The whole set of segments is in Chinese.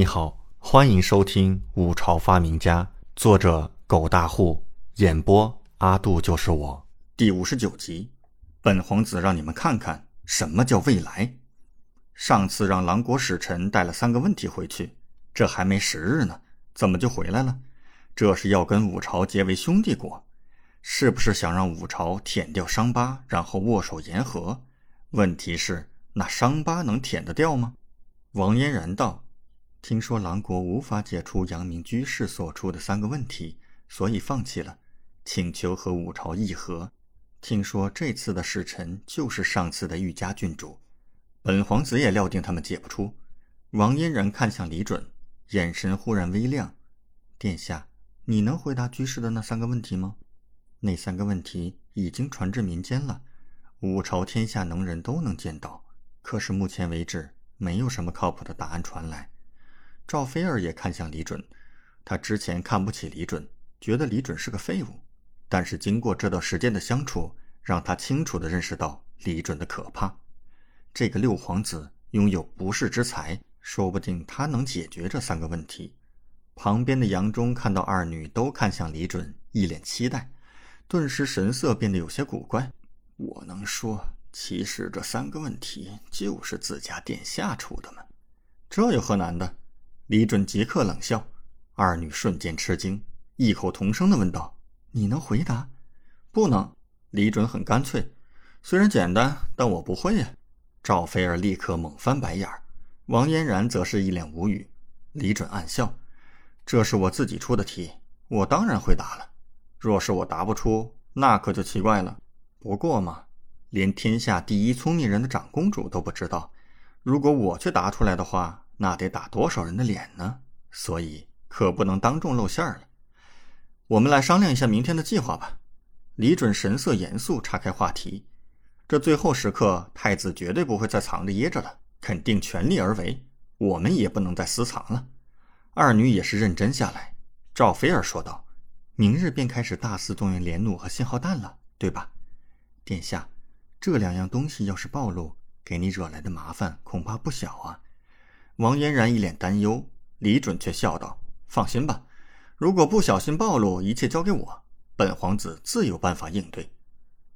你好，欢迎收听《五朝发明家》，作者狗大户，演播阿杜就是我，第五十九集。本皇子让你们看看什么叫未来。上次让狼国使臣带了三个问题回去，这还没十日呢，怎么就回来了？这是要跟五朝结为兄弟国，是不是想让五朝舔掉伤疤，然后握手言和？问题是，那伤疤能舔得掉吗？王嫣然道。听说狼国无法解除阳明居士所出的三个问题，所以放弃了，请求和五朝议和。听说这次的使臣就是上次的玉家郡主，本皇子也料定他们解不出。王嫣然看向李准，眼神忽然微亮：“殿下，你能回答居士的那三个问题吗？那三个问题已经传至民间了，五朝天下能人都能见到。可是目前为止，没有什么靠谱的答案传来。”赵菲儿也看向李准，他之前看不起李准，觉得李准是个废物。但是经过这段时间的相处，让他清楚地认识到李准的可怕。这个六皇子拥有不世之才，说不定他能解决这三个问题。旁边的杨忠看到二女都看向李准，一脸期待，顿时神色变得有些古怪。我能说，其实这三个问题就是自家殿下出的吗？这有何难的？李准即刻冷笑，二女瞬间吃惊，异口同声的问道：“你能回答？”“不能。”李准很干脆。“虽然简单，但我不会呀。”赵菲儿立刻猛翻白眼儿，王嫣然则是一脸无语。李准暗笑：“这是我自己出的题，我当然会答了。若是我答不出，那可就奇怪了。不过嘛，连天下第一聪明人的长公主都不知道，如果我去答出来的话。”那得打多少人的脸呢？所以可不能当众露馅了。我们来商量一下明天的计划吧。李准神色严肃，岔开话题。这最后时刻，太子绝对不会再藏着掖着了，肯定全力而为。我们也不能再私藏了。二女也是认真下来。赵菲儿说道：“明日便开始大肆动用连弩和信号弹了，对吧？殿下，这两样东西要是暴露，给你惹来的麻烦恐怕不小啊。”王嫣然一脸担忧，李准却笑道：“放心吧，如果不小心暴露，一切交给我，本皇子自有办法应对。”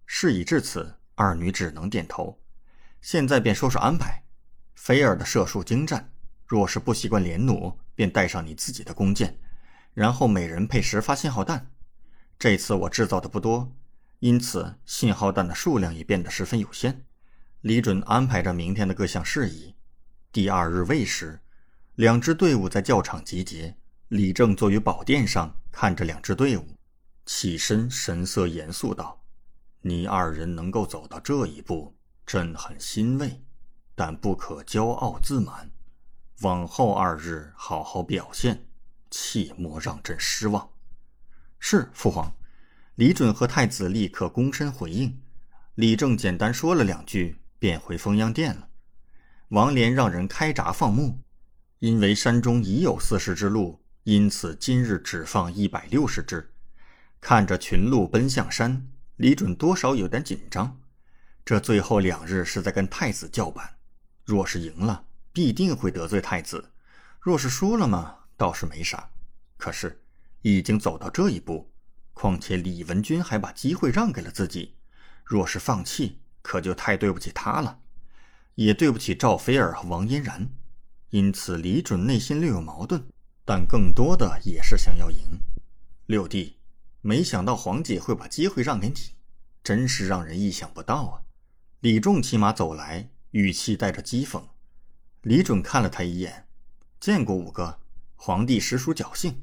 事已至此，二女只能点头。现在便说说安排。菲儿的射术精湛，若是不习惯连弩，便带上你自己的弓箭，然后每人配十发信号弹。这次我制造的不多，因此信号弹的数量也变得十分有限。李准安排着明天的各项事宜。第二日未时，两支队伍在教场集结。李正坐于宝殿上，看着两支队伍，起身，神色严肃道：“你二人能够走到这一步，朕很欣慰，但不可骄傲自满。往后二日好好表现，切莫让朕失望。”是父皇。李准和太子立刻躬身回应。李正简单说了两句，便回封阳殿了。王连让人开闸放牧，因为山中已有四十只鹿，因此今日只放一百六十只。看着群鹿奔向山，李准多少有点紧张。这最后两日是在跟太子叫板，若是赢了，必定会得罪太子；若是输了嘛，倒是没啥。可是已经走到这一步，况且李文君还把机会让给了自己，若是放弃，可就太对不起他了。也对不起赵菲儿和王嫣然，因此李准内心略有矛盾，但更多的也是想要赢。六弟，没想到皇姐会把机会让给你，真是让人意想不到啊！李仲骑马走来，语气带着讥讽。李准看了他一眼，见过五哥，皇帝实属侥幸，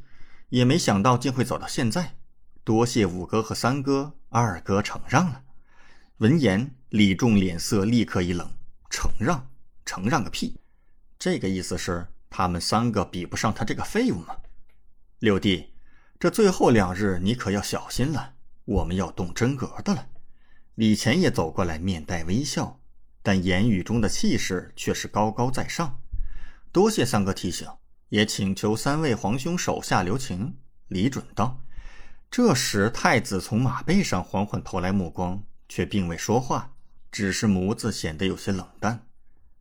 也没想到竟会走到现在，多谢五哥和三哥、二哥承让了。闻言，李仲脸色立刻一冷。承让，承让个屁！这个意思是他们三个比不上他这个废物吗？六弟，这最后两日你可要小心了，我们要动真格的了。李乾也走过来，面带微笑，但言语中的气势却是高高在上。多谢三哥提醒，也请求三位皇兄手下留情。李准道。这时，太子从马背上缓缓投来目光，却并未说话。只是眸子显得有些冷淡，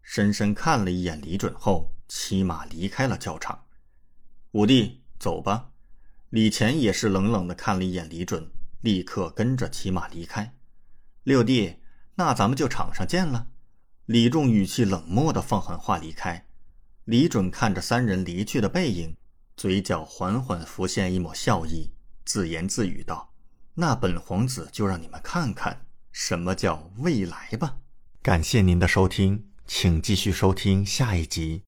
深深看了一眼李准后，骑马离开了教场。五弟，走吧。李乾也是冷冷的看了一眼李准，立刻跟着骑马离开。六弟，那咱们就场上见了。李仲语气冷漠的放狠话离开。李准看着三人离去的背影，嘴角缓缓浮现一抹笑意，自言自语道：“那本皇子就让你们看看什么叫未来吧。”感谢您的收听，请继续收听下一集。